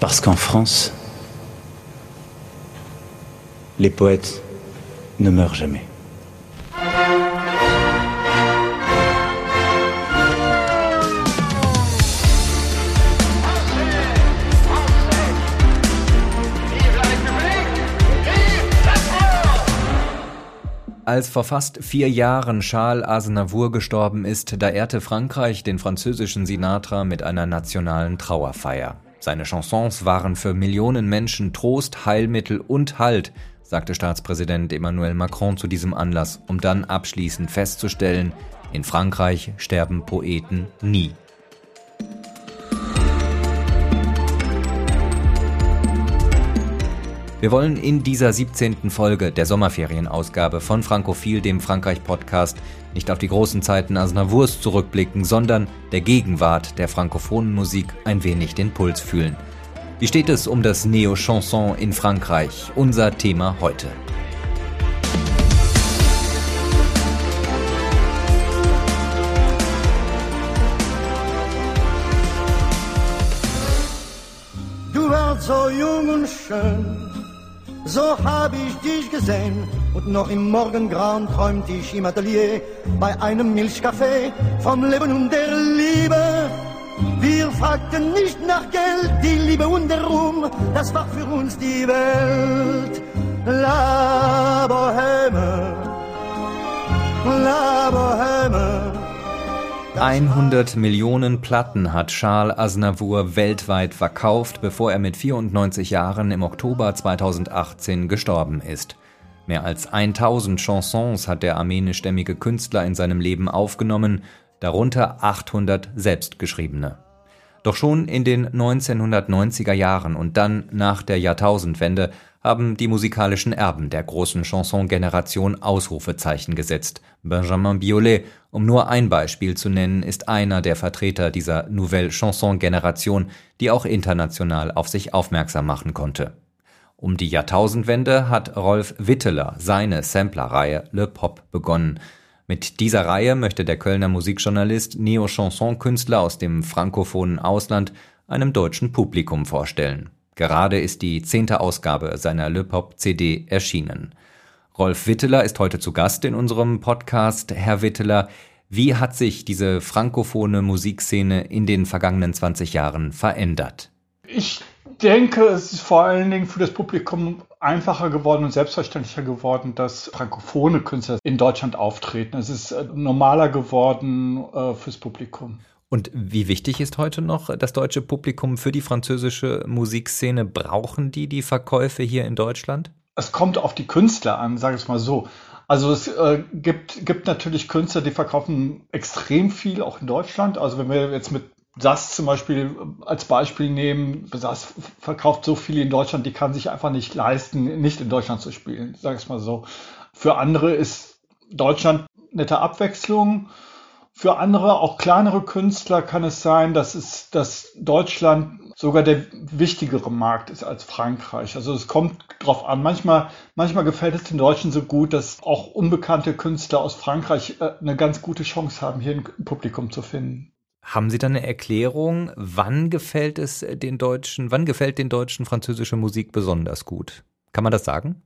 Parce qu'en France, les poètes ne meurent jamais. Als vor fast vier Jahren Charles Aznavour gestorben ist, da ehrte Frankreich den französischen Sinatra mit einer nationalen Trauerfeier. Seine Chansons waren für Millionen Menschen Trost, Heilmittel und Halt, sagte Staatspräsident Emmanuel Macron zu diesem Anlass, um dann abschließend festzustellen, in Frankreich sterben Poeten nie. Wir wollen in dieser 17. Folge der Sommerferienausgabe von Frankophil, dem Frankreich-Podcast, nicht auf die großen Zeiten Asnavours zurückblicken, sondern der Gegenwart der frankophonen Musik ein wenig den Puls fühlen. Wie steht es um das Neo-Chanson in Frankreich? Unser Thema heute. Du warst so jung und schön so hab ich dich gesehen und noch im Morgengrauen träumt ich im Atelier bei einem Milchkaffee vom Leben und der Liebe. Wir fragten nicht nach Geld, die Liebe und der Ruhm, das war für uns die Welt. La Boheme, La Boheme. 100 Millionen Platten hat Charles Aznavour weltweit verkauft, bevor er mit 94 Jahren im Oktober 2018 gestorben ist. Mehr als 1000 Chansons hat der armenischstämmige Künstler in seinem Leben aufgenommen, darunter 800 selbstgeschriebene. Doch schon in den 1990er Jahren und dann nach der Jahrtausendwende haben die musikalischen Erben der großen Chanson-Generation Ausrufezeichen gesetzt. Benjamin Biolay, um nur ein Beispiel zu nennen, ist einer der Vertreter dieser Nouvelle Chanson-Generation, die auch international auf sich aufmerksam machen konnte. Um die Jahrtausendwende hat Rolf Witteler seine Sampler-Reihe Le Pop begonnen. Mit dieser Reihe möchte der Kölner Musikjournalist Neo-Chanson-Künstler aus dem frankophonen Ausland einem deutschen Publikum vorstellen. Gerade ist die zehnte Ausgabe seiner Le Pop CD erschienen. Rolf Witteler ist heute zu Gast in unserem Podcast. Herr Witteler, wie hat sich diese frankophone Musikszene in den vergangenen 20 Jahren verändert? Ich denke, es ist vor allen Dingen für das Publikum einfacher geworden und selbstverständlicher geworden, dass frankophone Künstler in Deutschland auftreten. Es ist äh, normaler geworden äh, fürs Publikum. Und wie wichtig ist heute noch das deutsche Publikum für die französische Musikszene? Brauchen die die Verkäufe hier in Deutschland? Es kommt auf die Künstler an, sage ich es mal so. Also es äh, gibt, gibt natürlich Künstler, die verkaufen extrem viel, auch in Deutschland. Also wenn wir jetzt mit SAS zum Beispiel als Beispiel nehmen, SAS verkauft so viel in Deutschland, die kann sich einfach nicht leisten, nicht in Deutschland zu spielen, sage ich es mal so. Für andere ist Deutschland nette Abwechslung für andere, auch kleinere Künstler, kann es sein, dass es, dass Deutschland sogar der wichtigere Markt ist als Frankreich. Also es kommt drauf an. Manchmal, manchmal gefällt es den Deutschen so gut, dass auch unbekannte Künstler aus Frankreich äh, eine ganz gute Chance haben, hier ein Publikum zu finden. Haben Sie da eine Erklärung, wann gefällt es den Deutschen, wann gefällt den Deutschen französische Musik besonders gut? Kann man das sagen?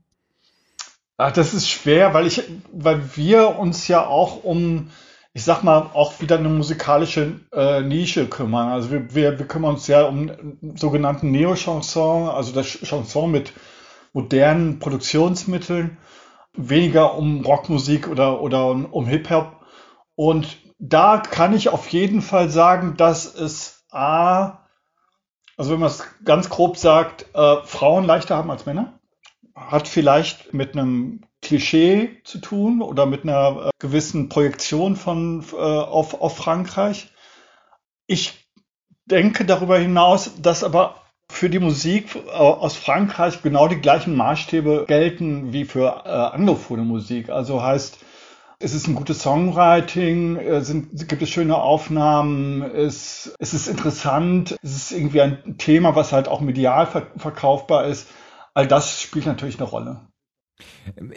Ach, das ist schwer, weil ich, weil wir uns ja auch um ich sag mal, auch wieder eine musikalische äh, Nische kümmern. Also wir, wir, wir kümmern uns ja um sogenannten Neo-Chanson, also das Chanson mit modernen Produktionsmitteln, weniger um Rockmusik oder, oder um Hip-Hop. Und da kann ich auf jeden Fall sagen, dass es A, also wenn man es ganz grob sagt, äh, Frauen leichter haben als Männer. Hat vielleicht mit einem Klischee zu tun oder mit einer äh, gewissen Projektion von, äh, auf, auf Frankreich. Ich denke darüber hinaus, dass aber für die Musik äh, aus Frankreich genau die gleichen Maßstäbe gelten wie für äh, anglophone Musik. Also heißt, es ist ein gutes Songwriting, äh, sind, gibt es schöne Aufnahmen, es, es ist interessant, es ist irgendwie ein Thema, was halt auch medial ver verkaufbar ist. All das spielt natürlich eine Rolle.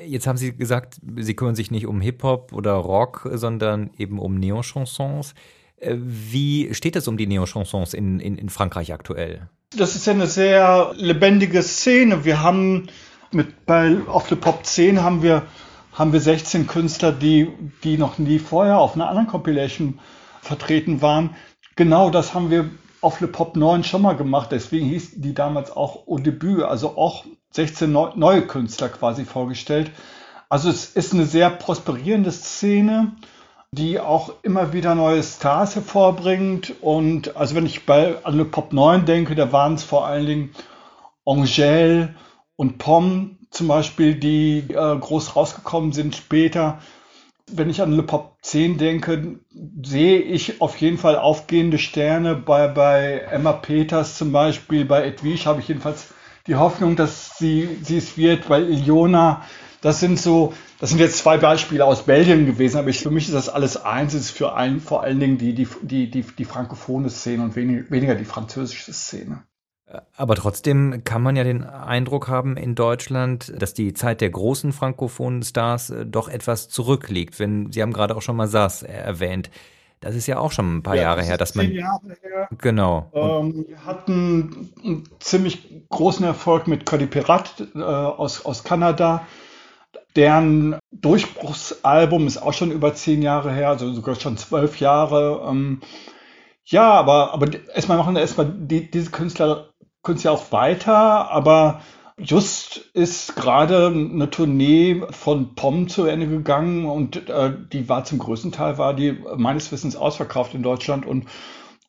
Jetzt haben Sie gesagt, Sie kümmern sich nicht um Hip-Hop oder Rock, sondern eben um Neo-Chansons. Äh, wie steht es um die Neo-Chansons in, in, in Frankreich aktuell? Das ist ja eine sehr lebendige Szene. Wir haben mit bei auf the Pop 10 haben wir haben wir 16 Künstler, die die noch nie vorher auf einer anderen Compilation vertreten waren. Genau das haben wir auf Le Pop 9 schon mal gemacht. Deswegen hieß die damals auch Au Debut, also auch 16 neu, neue Künstler quasi vorgestellt. Also es ist eine sehr prosperierende Szene, die auch immer wieder neue Stars hervorbringt. Und also wenn ich bei an Le Pop 9 denke, da waren es vor allen Dingen Angèle und Pom zum Beispiel, die äh, groß rausgekommen sind später wenn ich an Le Pop 10 denke, sehe ich auf jeden Fall aufgehende Sterne. Bei, bei Emma Peters zum Beispiel, bei Edwige habe ich jedenfalls die Hoffnung, dass sie, sie es wird, bei Iona. Das sind so, das sind jetzt zwei Beispiele aus Belgien gewesen, aber ich, für mich ist das alles eins. Ist für allen, vor allen Dingen die, die, die, die, die frankophone Szene und weniger, weniger die französische Szene. Aber trotzdem kann man ja den Eindruck haben in Deutschland, dass die Zeit der großen frankophonen Stars äh, doch etwas zurückliegt. Wenn Sie haben gerade auch schon mal Sass erwähnt. Das ist ja auch schon ein paar ja, Jahre her, dass man. Zehn Jahre her. Genau. Ähm, wir hatten einen ziemlich großen Erfolg mit Cody Pirat äh, aus, aus Kanada. Deren Durchbruchsalbum ist auch schon über zehn Jahre her, also sogar schon zwölf Jahre. Ähm, ja, aber, aber erstmal machen erstmal die, diese Künstler ja auch weiter, aber just ist gerade eine Tournee von POM zu Ende gegangen und äh, die war zum größten Teil, war die meines Wissens ausverkauft in Deutschland und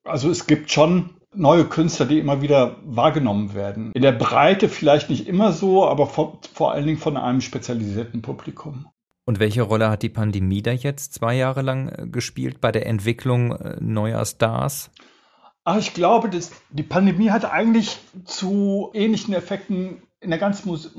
also es gibt schon neue Künstler, die immer wieder wahrgenommen werden. In der Breite vielleicht nicht immer so, aber vor, vor allen Dingen von einem spezialisierten Publikum. Und welche Rolle hat die Pandemie da jetzt zwei Jahre lang äh, gespielt bei der Entwicklung äh, neuer Stars? Ach, ich glaube, dass die Pandemie hat eigentlich zu ähnlichen Effekten in der ganzen Mus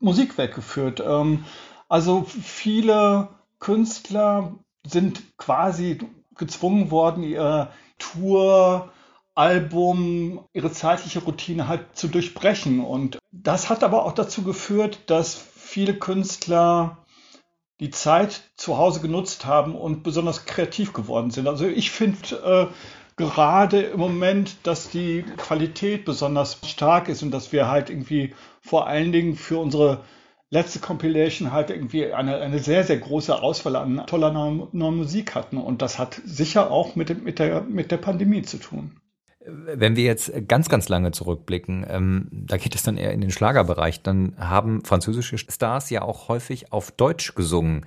Musikwelt geführt. Ähm, also viele Künstler sind quasi gezwungen worden, ihr Tour, Album, ihre zeitliche Routine halt zu durchbrechen. Und das hat aber auch dazu geführt, dass viele Künstler die Zeit zu Hause genutzt haben und besonders kreativ geworden sind. Also ich finde, äh, gerade im Moment, dass die Qualität besonders stark ist und dass wir halt irgendwie vor allen Dingen für unsere letzte Compilation halt irgendwie eine, eine sehr, sehr große Auswahl an toller neuer, Musik hatten. Und das hat sicher auch mit, mit, der, mit der Pandemie zu tun. Wenn wir jetzt ganz, ganz lange zurückblicken, ähm, da geht es dann eher in den Schlagerbereich, dann haben französische Stars ja auch häufig auf Deutsch gesungen.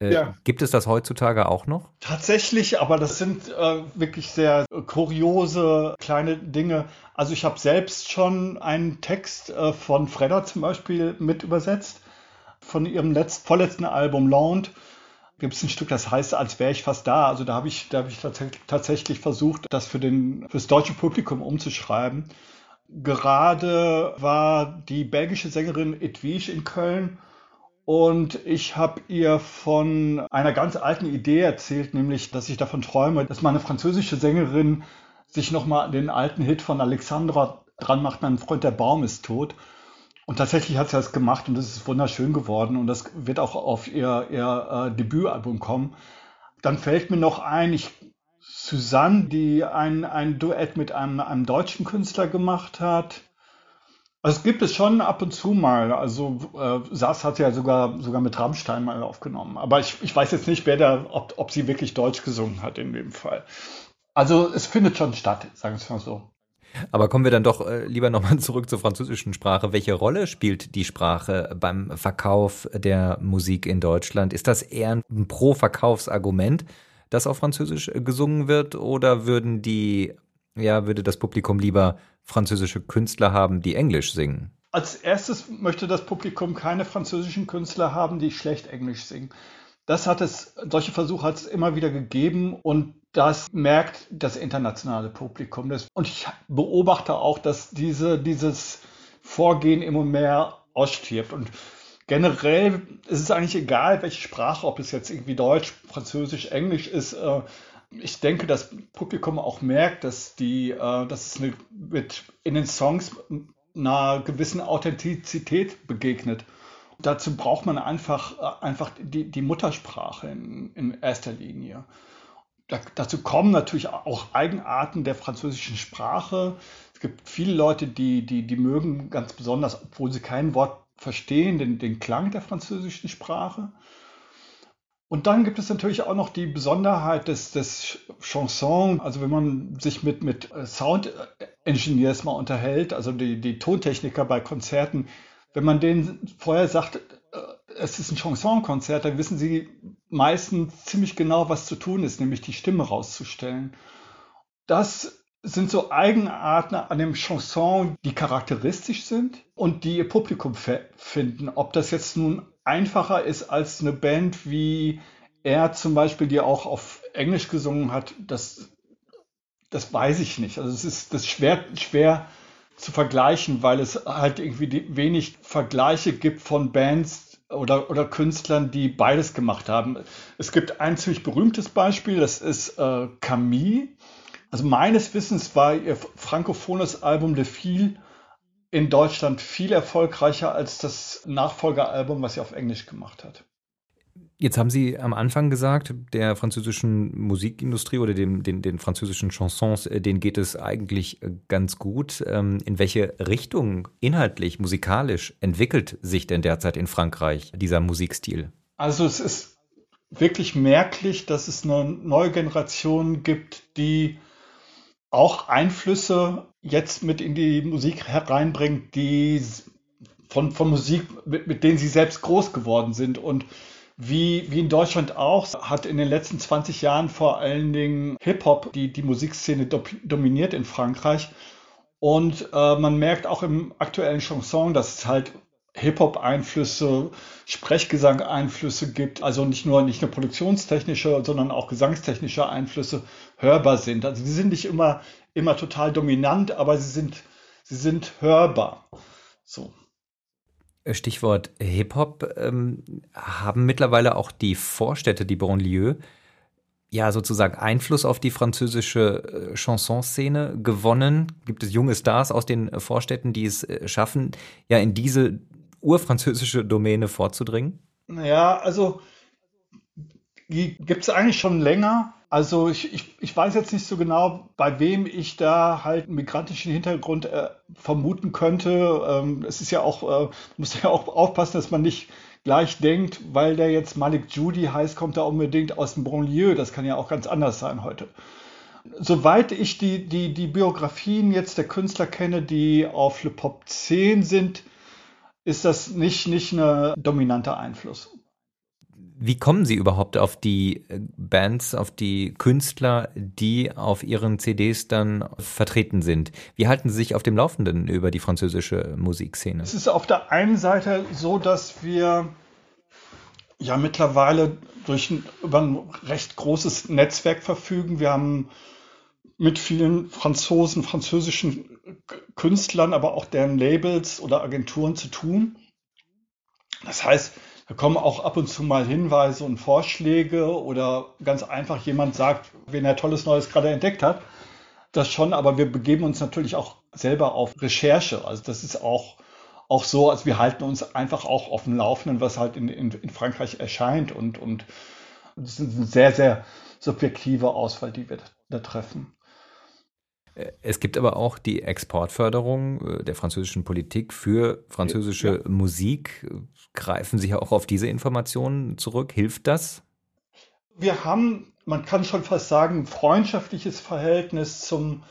Äh, ja. Gibt es das heutzutage auch noch? Tatsächlich, aber das sind äh, wirklich sehr kuriose kleine Dinge. Also ich habe selbst schon einen Text äh, von Fredda zum Beispiel mit übersetzt, von ihrem letzt, vorletzten Album Lounge. Gibt es ein Stück, das heißt, als wäre ich fast da. Also da habe ich, da hab ich tatsächlich versucht, das für den, fürs deutsche Publikum umzuschreiben. Gerade war die belgische Sängerin Edwige in Köln und ich habe ihr von einer ganz alten Idee erzählt, nämlich, dass ich davon träume, dass meine französische Sängerin sich nochmal den alten Hit von Alexandra dran macht, mein Freund der Baum ist tot. Und tatsächlich hat sie das gemacht und es ist wunderschön geworden und das wird auch auf ihr, ihr äh, Debütalbum kommen. Dann fällt mir noch ein, ich, Susanne, die ein, ein Duett mit einem, einem deutschen Künstler gemacht hat. Also es gibt es schon ab und zu mal. Also äh, Sass hat ja sogar, sogar mit Rammstein mal aufgenommen. Aber ich, ich weiß jetzt nicht, wer da, ob, ob sie wirklich Deutsch gesungen hat in dem Fall. Also es findet schon statt, sagen wir es mal so. Aber kommen wir dann doch äh, lieber nochmal zurück zur französischen Sprache. Welche Rolle spielt die Sprache beim Verkauf der Musik in Deutschland? Ist das eher ein Pro-Verkaufsargument, dass auf Französisch gesungen wird? Oder würden die, ja, würde das Publikum lieber französische Künstler haben, die Englisch singen? Als erstes möchte das Publikum keine französischen Künstler haben, die schlecht Englisch singen. Das hat es, solche Versuche hat es immer wieder gegeben und das merkt das internationale Publikum. Und ich beobachte auch, dass diese, dieses Vorgehen immer mehr ausstirbt. Und generell ist es eigentlich egal, welche Sprache, ob es jetzt irgendwie Deutsch, Französisch, Englisch ist. Äh, ich denke, das Publikum auch merkt, dass die, äh, dass es eine, mit in den Songs einer gewissen Authentizität begegnet. Dazu braucht man einfach, äh, einfach die, die Muttersprache in, in erster Linie. da, dazu kommen natürlich auch Eigenarten der französischen Sprache. Es gibt viele Leute, die, die, die mögen ganz besonders, obwohl sie kein Wort verstehen, den, den Klang der französischen Sprache. Und dann gibt es natürlich auch noch die Besonderheit des, des Chanson. Also wenn man sich mit, mit Sound Engineers mal unterhält, also die, die Tontechniker bei Konzerten, wenn man denen vorher sagt, äh, es ist ein Chansonkonzert, dann wissen sie meistens ziemlich genau, was zu tun ist, nämlich die Stimme rauszustellen. Das sind so Eigenarten an dem Chanson, die charakteristisch sind und die ihr Publikum finden. Ob das jetzt nun einfacher ist als eine Band wie er zum Beispiel, die auch auf Englisch gesungen hat, das, das weiß ich nicht. Also es ist das schwer, schwer zu vergleichen, weil es halt irgendwie wenig Vergleiche gibt von Bands oder, oder Künstlern, die beides gemacht haben. Es gibt ein ziemlich berühmtes Beispiel, das ist äh, Camille. Also meines Wissens war ihr frankophones Album Le Fil in Deutschland viel erfolgreicher als das Nachfolgeralbum, was sie auf Englisch gemacht hat. Jetzt haben Sie am Anfang gesagt, der französischen Musikindustrie oder dem, den, den französischen Chansons, äh, denen geht es eigentlich äh, ganz gut. Ähm, in welche Richtung inhaltlich, musikalisch entwickelt sich denn derzeit in Frankreich dieser Musikstil? Also es ist wirklich merklich, dass es eine neue Generation gibt, die auch Einflüsse jetzt mit in die Musik hereinbringt, die von, von Musik, mit, mit denen sie selbst groß geworden sind. Und wie, wie in Deutschland auch, hat in den letzten 20 Jahren vor allen Dingen Hip-Hop die, die Musikszene do, dominiert in Frankreich. Und äh, man merkt auch im aktuellen Chanson, dass es halt Hip-Hop-Einflüsse, Sprechgesang-Einflüsse gibt, also nicht nur, nicht nur produktionstechnische, sondern auch gesangstechnische Einflüsse hörbar sind. Also sie sind nicht immer, immer total dominant, aber sie sind, sie sind hörbar. So. Stichwort Hip-Hop, ähm, haben mittlerweile auch die Vorstädte, die Banlieue, ja sozusagen Einfluss auf die französische äh, Chansonszene gewonnen? Gibt es junge Stars aus den Vorstädten, die es äh, schaffen, ja in diese urfranzösische Domäne vorzudringen? Naja, also die gibt es eigentlich schon länger. Also ich, ich, ich weiß jetzt nicht so genau, bei wem ich da halt einen migrantischen Hintergrund äh, vermuten könnte. Ähm, es ist ja auch, äh, muss ja auch aufpassen, dass man nicht gleich denkt, weil der jetzt Malik Judy heißt, kommt er unbedingt aus dem Banlieue. Das kann ja auch ganz anders sein heute. Soweit ich die, die, die Biografien jetzt der Künstler kenne, die auf Le Pop 10 sind, ist das nicht, nicht ein dominanter Einfluss. Wie kommen Sie überhaupt auf die äh, Bands, auf die Künstler, die auf Ihren CDs dann vertreten sind? Wie halten Sie sich auf dem Laufenden über die französische Musikszene? Es ist auf der einen Seite so, dass wir ja mittlerweile durch ein, über ein recht großes Netzwerk verfügen. Wir haben mit vielen Franzosen, französischen Künstlern, aber auch deren Labels oder Agenturen zu tun. Das heißt, da kommen auch ab und zu mal Hinweise und Vorschläge oder ganz einfach jemand sagt, wen er tolles Neues gerade entdeckt hat. Das schon, aber wir begeben uns natürlich auch selber auf Recherche. Also das ist auch, auch so, also wir halten uns einfach auch auf dem Laufenden, was halt in, in, in Frankreich erscheint und, und das ist eine sehr, sehr subjektive Auswahl, die wir da treffen. Es gibt aber auch die Exportförderung äh, der französischen Politik für französische ja. Musik. Greifen Sie auch auf diese Informationen zurück? Hilft das? Wir haben, man kann schon fast sagen, ein freundschaftliches Verhältnis zum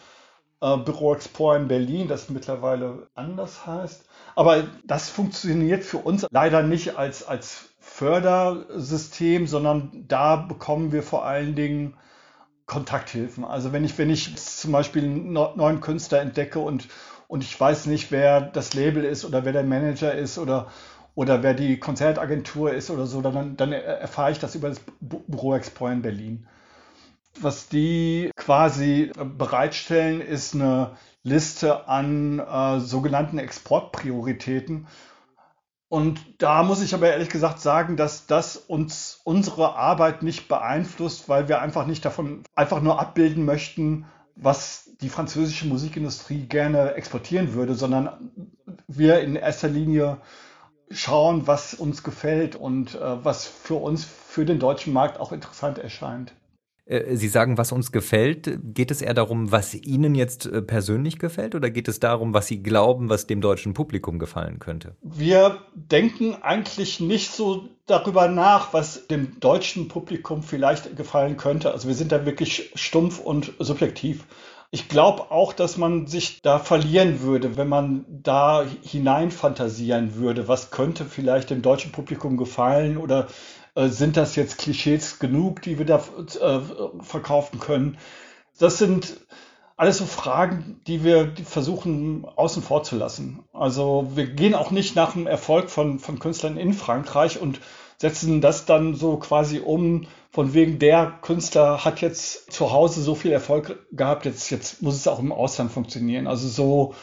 äh, Büro Export in Berlin, das mittlerweile anders heißt. Aber das funktioniert für uns leider nicht als, als Fördersystem, sondern da bekommen wir vor allen Dingen Kontakthilfen. Also wenn ich, wenn ich zum Beispiel einen neuen Künstler entdecke und, und ich weiß nicht, wer das Label ist oder wer der Manager ist oder, oder wer die Konzertagentur ist oder so, dann, dann erfahre ich das über das Büro Expo in Berlin. Was die quasi bereitstellen, ist eine Liste an äh, sogenannten Exportprioritäten. Und da muss ich aber ehrlich gesagt sagen, dass das uns unsere Arbeit nicht beeinflusst, weil wir einfach nicht davon einfach nur abbilden möchten, was die französische Musikindustrie gerne exportieren würde, sondern wir in erster Linie schauen, was uns gefällt und äh, was für uns für den deutschen Markt auch interessant erscheint. Äh, Sie sagen, was uns gefällt. Geht es eher darum, was Ihnen jetzt äh, persönlich gefällt oder geht es darum, was Sie glauben, was dem deutschen Publikum gefallen könnte? Wir denken eigentlich nicht so darüber nach, was dem deutschen Publikum vielleicht gefallen könnte. Also wir sind da wirklich stumpf und subjektiv. Ich glaube auch, dass man sich da verlieren würde, wenn man da hineinfantasieren würde. Was könnte vielleicht dem deutschen Publikum gefallen oder sind das jetzt Klischees genug, die wir da äh, verkaufen können? Das sind alles so Fragen, die wir versuchen außen vor zu lassen. Also wir gehen auch nicht nach dem Erfolg von, von Künstlern in Frankreich und setzen das dann so quasi um, von wegen der Künstler hat jetzt zu Hause so viel Erfolg gehabt, jetzt, jetzt muss es auch im Ausland funktionieren. Also so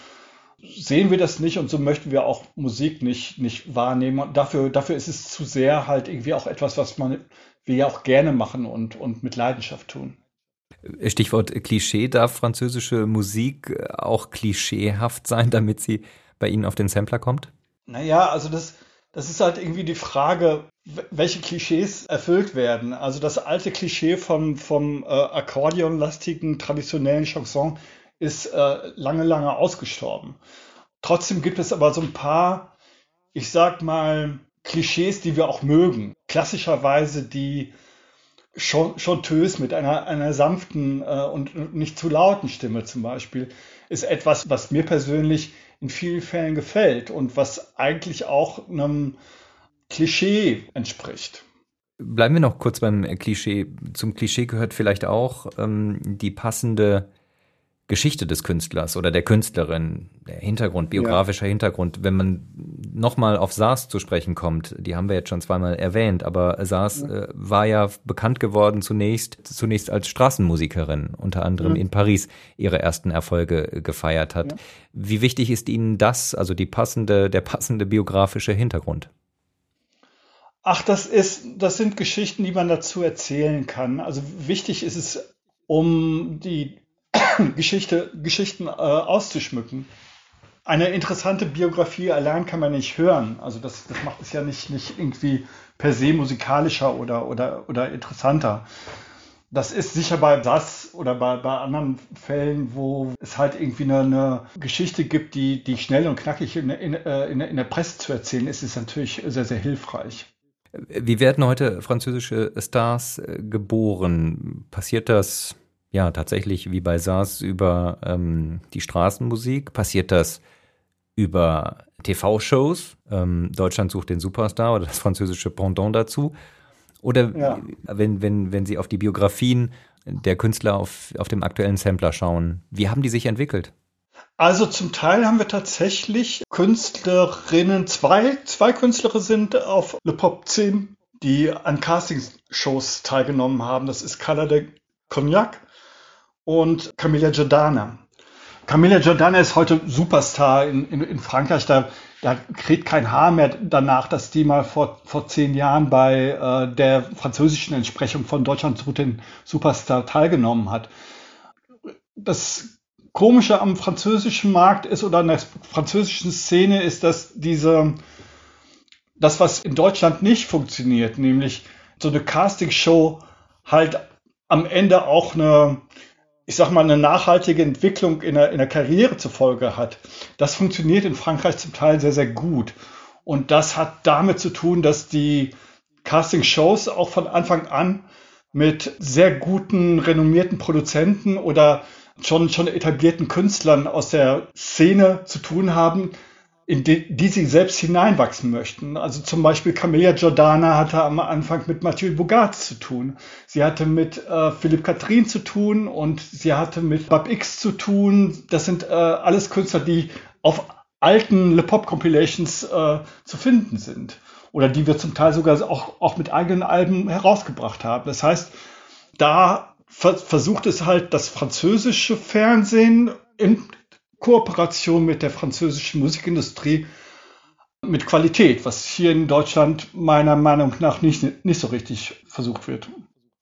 sehen wir das nicht und so möchten wir auch Musik nicht, nicht wahrnehmen. Und dafür, dafür ist es zu sehr halt irgendwie auch etwas, was man, wir ja auch gerne machen und, und mit Leidenschaft tun. Stichwort Klischee, darf französische Musik auch klischeehaft sein, damit sie bei Ihnen auf den Sampler kommt? Naja, also das, das ist halt irgendwie die Frage, welche Klischees erfüllt werden. Also das alte Klischee vom, vom äh, akkordeonlastigen traditionellen Chanson ist äh, lange, lange ausgestorben. Trotzdem gibt es aber so ein paar, ich sag mal, Klischees, die wir auch mögen. Klassischerweise die Chanteuse mit einer, einer sanften äh, und nicht zu lauten Stimme zum Beispiel, ist etwas, was mir persönlich in vielen Fällen gefällt und was eigentlich auch einem Klischee entspricht. Bleiben wir noch kurz beim Klischee. Zum Klischee gehört vielleicht auch ähm, die passende Geschichte des Künstlers oder der Künstlerin, der Hintergrund, biografischer ja. Hintergrund. Wenn man nochmal auf SARS zu sprechen kommt, die haben wir jetzt schon zweimal erwähnt, aber SARS ja. Äh, war ja bekannt geworden zunächst, zunächst als Straßenmusikerin, unter anderem ja. in Paris ihre ersten Erfolge gefeiert hat. Wie wichtig ist Ihnen das, also die passende, der passende biografische Hintergrund? Ach, das ist, das sind Geschichten, die man dazu erzählen kann. Also wichtig ist es, um die Geschichte, Geschichten äh, auszuschmücken. Eine interessante Biografie allein kann man nicht hören. Also das, das macht es ja nicht, nicht irgendwie per se musikalischer oder, oder, oder interessanter. Das ist sicher bei das oder bei, bei anderen Fällen, wo es halt irgendwie eine, eine Geschichte gibt, die, die schnell und knackig in, in, äh, in, in der Presse zu erzählen ist, ist natürlich sehr, sehr hilfreich. Wie werden heute französische Stars äh, geboren? Passiert das ja tatsächlich wie bei SARS über ähm, die Straßenmusik? Passiert das über TV-Shows? Ähm, Deutschland sucht den Superstar oder das französische Pendant dazu? Oder ja. wenn, wenn, wenn Sie auf die Biografien der Künstler auf, auf dem aktuellen Sampler schauen, wie haben die sich entwickelt? Also zum Teil haben wir tatsächlich Künstlerinnen, zwei, zwei Künstlerinnen sind auf Le Pop 10, die an Castingshows teilgenommen haben. Das ist Carla de Cognac und Camilla Giordana. Camilla Giordana ist heute Superstar in, in, in Frankreich. Da, da kriegt kein Haar mehr danach, dass die mal vor, vor zehn Jahren bei äh, der französischen Entsprechung von Deutschland zu den Superstar teilgenommen hat. Das Komische am französischen Markt ist oder an der französischen Szene ist, dass diese, das, was in Deutschland nicht funktioniert, nämlich so eine Castingshow halt am Ende auch eine, ich sag mal, eine nachhaltige Entwicklung in der, in der Karriere zur Folge hat. Das funktioniert in Frankreich zum Teil sehr, sehr gut. Und das hat damit zu tun, dass die Casting-Shows auch von Anfang an mit sehr guten, renommierten Produzenten oder schon, schon etablierten Künstlern aus der Szene zu tun haben, in die, die sie selbst hineinwachsen möchten. Also zum Beispiel Camilla Giordana hatte am Anfang mit Mathieu Bogart zu tun. Sie hatte mit äh, Philipp Katrin zu tun und sie hatte mit Bab X zu tun. Das sind äh, alles Künstler, die auf alten Le Pop Compilations äh, zu finden sind. Oder die wir zum Teil sogar auch, auch mit eigenen Alben herausgebracht haben. Das heißt, da versucht es halt das französische Fernsehen in Kooperation mit der französischen Musikindustrie mit Qualität, was hier in Deutschland meiner Meinung nach nicht, nicht so richtig versucht wird.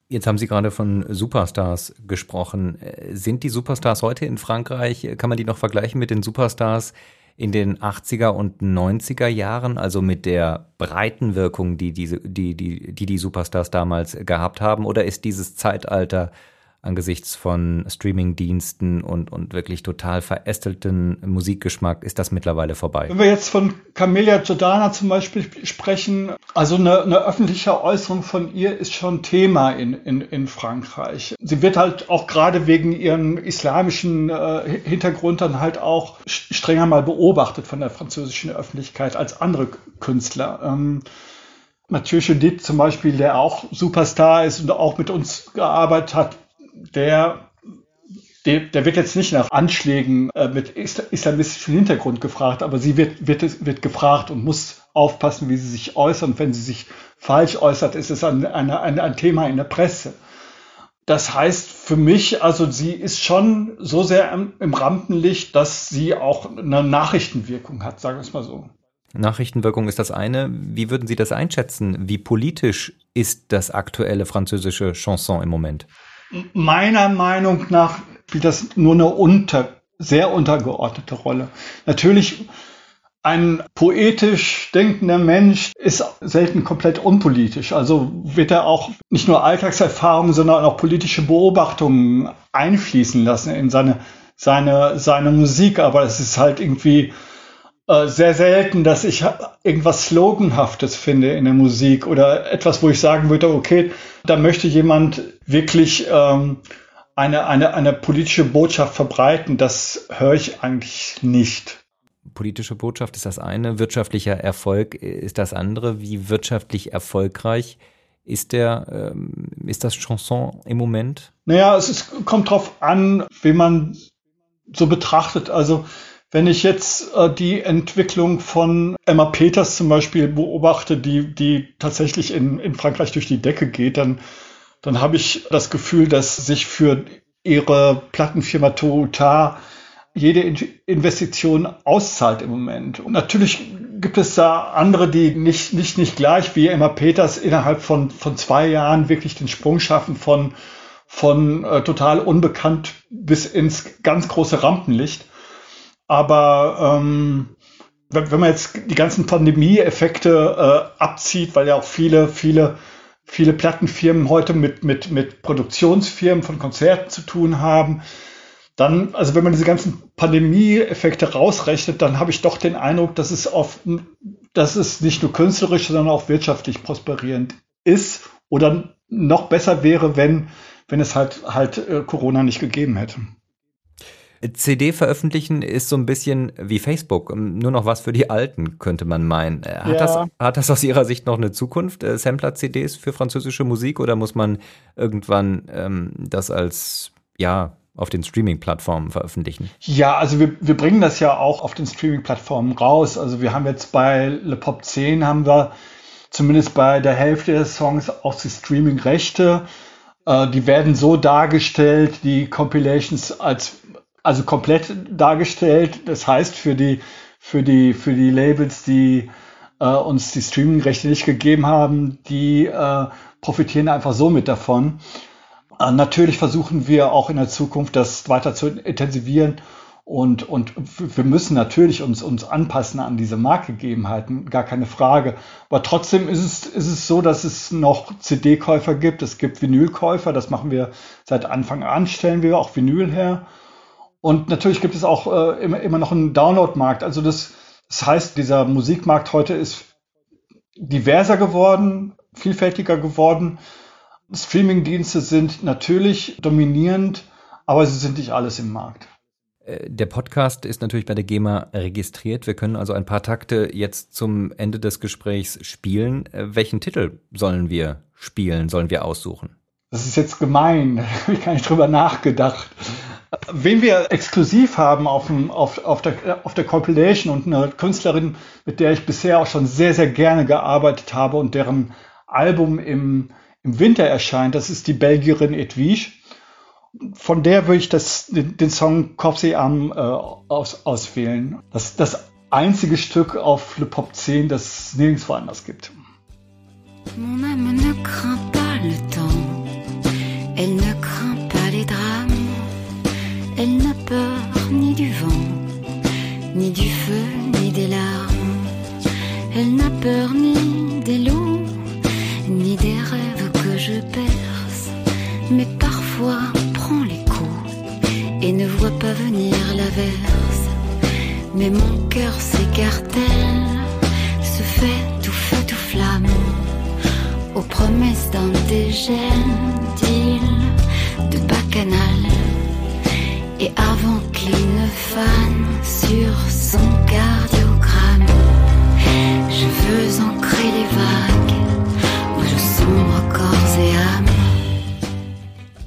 Jetzt haben Sie gerade von Superstars gesprochen. Sind die Superstars heute in Frankreich, kann man die noch vergleichen mit den Superstars in den 80er und 90er Jahren, also mit der breiten Wirkung, die diese, die, die, die, die Superstars damals gehabt haben? Oder ist dieses Zeitalter angesichts von Streamingdiensten und, und wirklich total verästelten Musikgeschmack ist das mittlerweile vorbei. Wenn wir jetzt von Camelia Giordana zum Beispiel sprechen, also eine, eine öffentliche Äußerung von ihr ist schon Thema in, in, in Frankreich. Sie wird halt auch gerade wegen ihrem islamischen äh, Hintergrund dann halt auch strenger mal beobachtet von der französischen Öffentlichkeit als andere Künstler. Ähm, Mathieu Judith zum Beispiel, der auch Superstar ist und auch mit uns gearbeitet hat, der, der, der wird jetzt nicht nach Anschlägen äh, mit islamistischem Hintergrund gefragt, aber sie wird, wird, wird gefragt und muss aufpassen, wie sie sich äußert. wenn sie sich falsch äußert, ist es ein, ein, ein, ein Thema in der Presse. Das heißt für mich, also sie ist schon so sehr im, im Rampenlicht, dass sie auch eine Nachrichtenwirkung hat, sagen wir es mal so. Nachrichtenwirkung ist das eine. Wie würden Sie das einschätzen? Wie politisch ist das aktuelle französische Chanson im Moment? Meiner Meinung nach spielt das nur eine unter, sehr untergeordnete Rolle. Natürlich ein poetisch denkender Mensch ist selten komplett unpolitisch. Also wird er auch nicht nur Alltagserfahrungen, sondern auch politische Beobachtungen einfließen lassen in seine, seine, seine Musik. Aber es ist halt irgendwie sehr selten, dass ich irgendwas Sloganhaftes finde in der Musik oder etwas, wo ich sagen würde, okay, da möchte jemand wirklich ähm, eine, eine, eine politische Botschaft verbreiten. Das höre ich eigentlich nicht. Politische Botschaft ist das eine, wirtschaftlicher Erfolg ist das andere. Wie wirtschaftlich erfolgreich ist der, ähm, ist das Chanson im Moment? Naja, es ist, kommt drauf an, wie man so betrachtet. Also wenn ich jetzt äh, die Entwicklung von Emma Peters zum Beispiel beobachte, die, die tatsächlich in, in Frankreich durch die Decke geht, dann, dann habe ich das Gefühl, dass sich für ihre Plattenfirma Toyota jede Investition auszahlt im Moment. Und natürlich gibt es da andere, die nicht, nicht, nicht gleich wie Emma Peters innerhalb von, von zwei Jahren wirklich den Sprung schaffen von, von äh, total unbekannt bis ins ganz große Rampenlicht. Aber ähm, wenn, wenn man jetzt die ganzen Pandemie-Effekte äh, abzieht, weil ja auch viele, viele, viele Plattenfirmen heute mit, mit, mit Produktionsfirmen von Konzerten zu tun haben, dann, also wenn man diese ganzen Pandemie-Effekte rausrechnet, dann habe ich doch den Eindruck, dass es auf, dass es nicht nur künstlerisch, sondern auch wirtschaftlich prosperierend ist oder noch besser wäre, wenn, wenn es halt, halt äh, Corona nicht gegeben hätte. CD veröffentlichen ist so ein bisschen wie Facebook, nur noch was für die Alten, könnte man meinen. Äh, hat, ja. das, hat das aus Ihrer Sicht noch eine Zukunft, äh, Sampler-CDs für französische Musik, oder muss man irgendwann ähm, das als, ja, auf den Streaming-Plattformen veröffentlichen? Ja, also wir, wir bringen das ja auch auf den Streaming-Plattformen raus. Also wir haben jetzt bei Le Pop 10 haben wir zumindest bei der Hälfte der Songs auch die Streaming-Rechte. Äh, die werden so dargestellt, die Compilations als also komplett dargestellt. Das heißt, für die, für die, für die Labels, die äh, uns die Streaming-Rechte nicht gegeben haben, die äh, profitieren einfach so mit davon. Äh, natürlich versuchen wir auch in der Zukunft das weiter zu intensivieren und, und wir müssen natürlich uns, uns anpassen an diese Marktgegebenheiten, gar keine Frage. Aber trotzdem ist es, ist es so, dass es noch CD-Käufer gibt, es gibt Vinylkäufer, das machen wir seit Anfang an, stellen wir auch Vinyl her. Und natürlich gibt es auch äh, immer, immer noch einen Download-Markt. Also das, das heißt, dieser Musikmarkt heute ist diverser geworden, vielfältiger geworden. Streaming-Dienste sind natürlich dominierend, aber sie sind nicht alles im Markt. Äh, der Podcast ist natürlich bei der GEMA registriert. Wir können also ein paar Takte jetzt zum Ende des Gesprächs spielen. Äh, welchen Titel sollen wir spielen, sollen wir aussuchen? Das ist jetzt gemein, da habe ich gar nicht drüber nachgedacht. Wen wir exklusiv haben auf, dem, auf, auf, der, auf der Compilation und eine Künstlerin, mit der ich bisher auch schon sehr, sehr gerne gearbeitet habe und deren Album im, im Winter erscheint, das ist die Belgierin Edwige. Von der würde ich das, den, den Song Corpse Am äh, aus, auswählen. Das das einzige Stück auf Le Pop 10, das es nirgendwo anders gibt. Mon âme ne craint pas le temps, elle ne craint pas les drames. Elle n'a peur ni du vent, ni du feu, ni des larmes. Elle n'a peur ni des loups, ni des rêves que je perce, mais parfois prend les coups et ne voit pas venir l'averse. Mais mon cœur s'écartèle, se fait tout feu, tout flamme, aux promesses d'un dégel de bacchanal. Et avant qu'il ne fane sur son cardiogramme, je veux ancrer les vagues où je sombre corps et âme.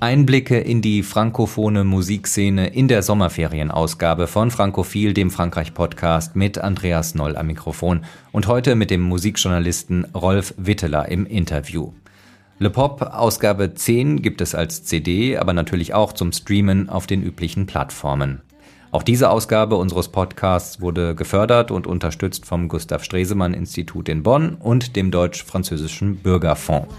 Einblicke in die frankophone Musikszene in der Sommerferienausgabe von Frankophil, dem Frankreich-Podcast mit Andreas Noll am Mikrofon und heute mit dem Musikjournalisten Rolf Witteler im Interview. Le Pop Ausgabe 10 gibt es als CD, aber natürlich auch zum Streamen auf den üblichen Plattformen. Auch diese Ausgabe unseres Podcasts wurde gefördert und unterstützt vom Gustav Stresemann Institut in Bonn und dem Deutsch-Französischen Bürgerfonds.